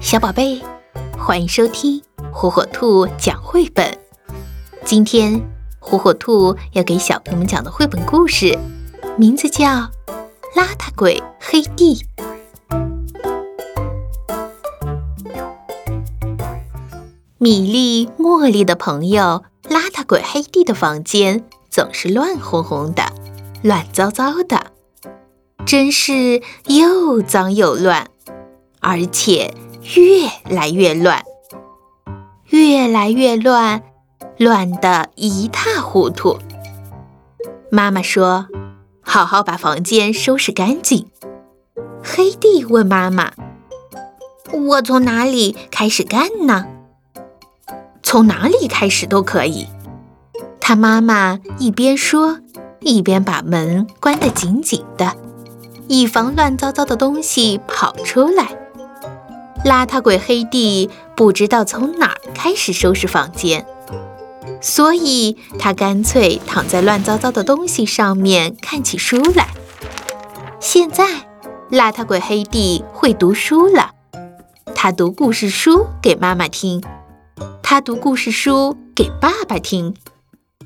小宝贝，欢迎收听火火兔讲绘本。今天火火兔要给小朋友们讲的绘本故事，名字叫《邋遢鬼黑帝》。米粒、茉莉的朋友邋遢鬼黑帝的房间总是乱哄哄的、乱糟糟的，真是又脏又乱，而且。越来越乱，越来越乱，乱得一塌糊涂。妈妈说：“好好把房间收拾干净。”黑帝问妈妈：“我从哪里开始干呢？”“从哪里开始都可以。”他妈妈一边说，一边把门关得紧紧的，以防乱糟糟的东西跑出来。邋遢鬼黑弟不知道从哪儿开始收拾房间，所以他干脆躺在乱糟糟的东西上面看起书来。现在，邋遢鬼黑弟会读书了。他读故事书给妈妈听，他读故事书给爸爸听，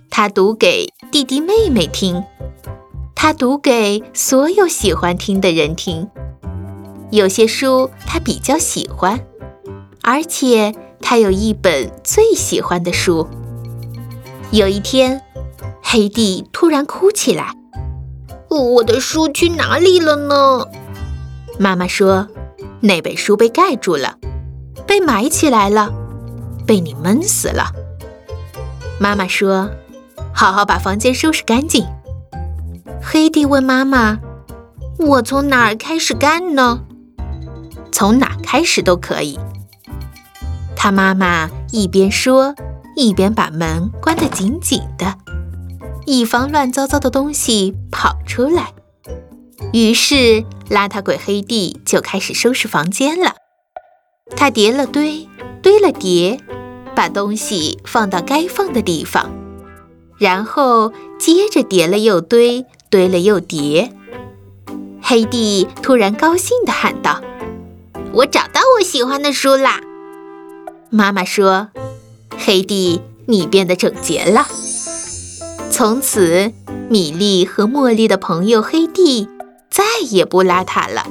他读给弟弟妹妹听，他读给所有喜欢听的人听。有些书他比较喜欢，而且他有一本最喜欢的书。有一天，黑帝突然哭起来：“我的书去哪里了呢？”妈妈说：“那本书被盖住了，被埋起来了，被你闷死了。”妈妈说：“好好把房间收拾干净。”黑帝问妈妈：“我从哪儿开始干呢？”从哪开始都可以。他妈妈一边说，一边把门关得紧紧的，以防乱糟糟的东西跑出来。于是，邋遢鬼黑帝就开始收拾房间了。他叠了堆，堆了叠，把东西放到该放的地方，然后接着叠了又堆，堆了又叠。黑帝突然高兴地喊道。我找到我喜欢的书啦！妈妈说：“黑帝，你变得整洁了。从此，米莉和茉莉的朋友黑帝再也不邋遢了。”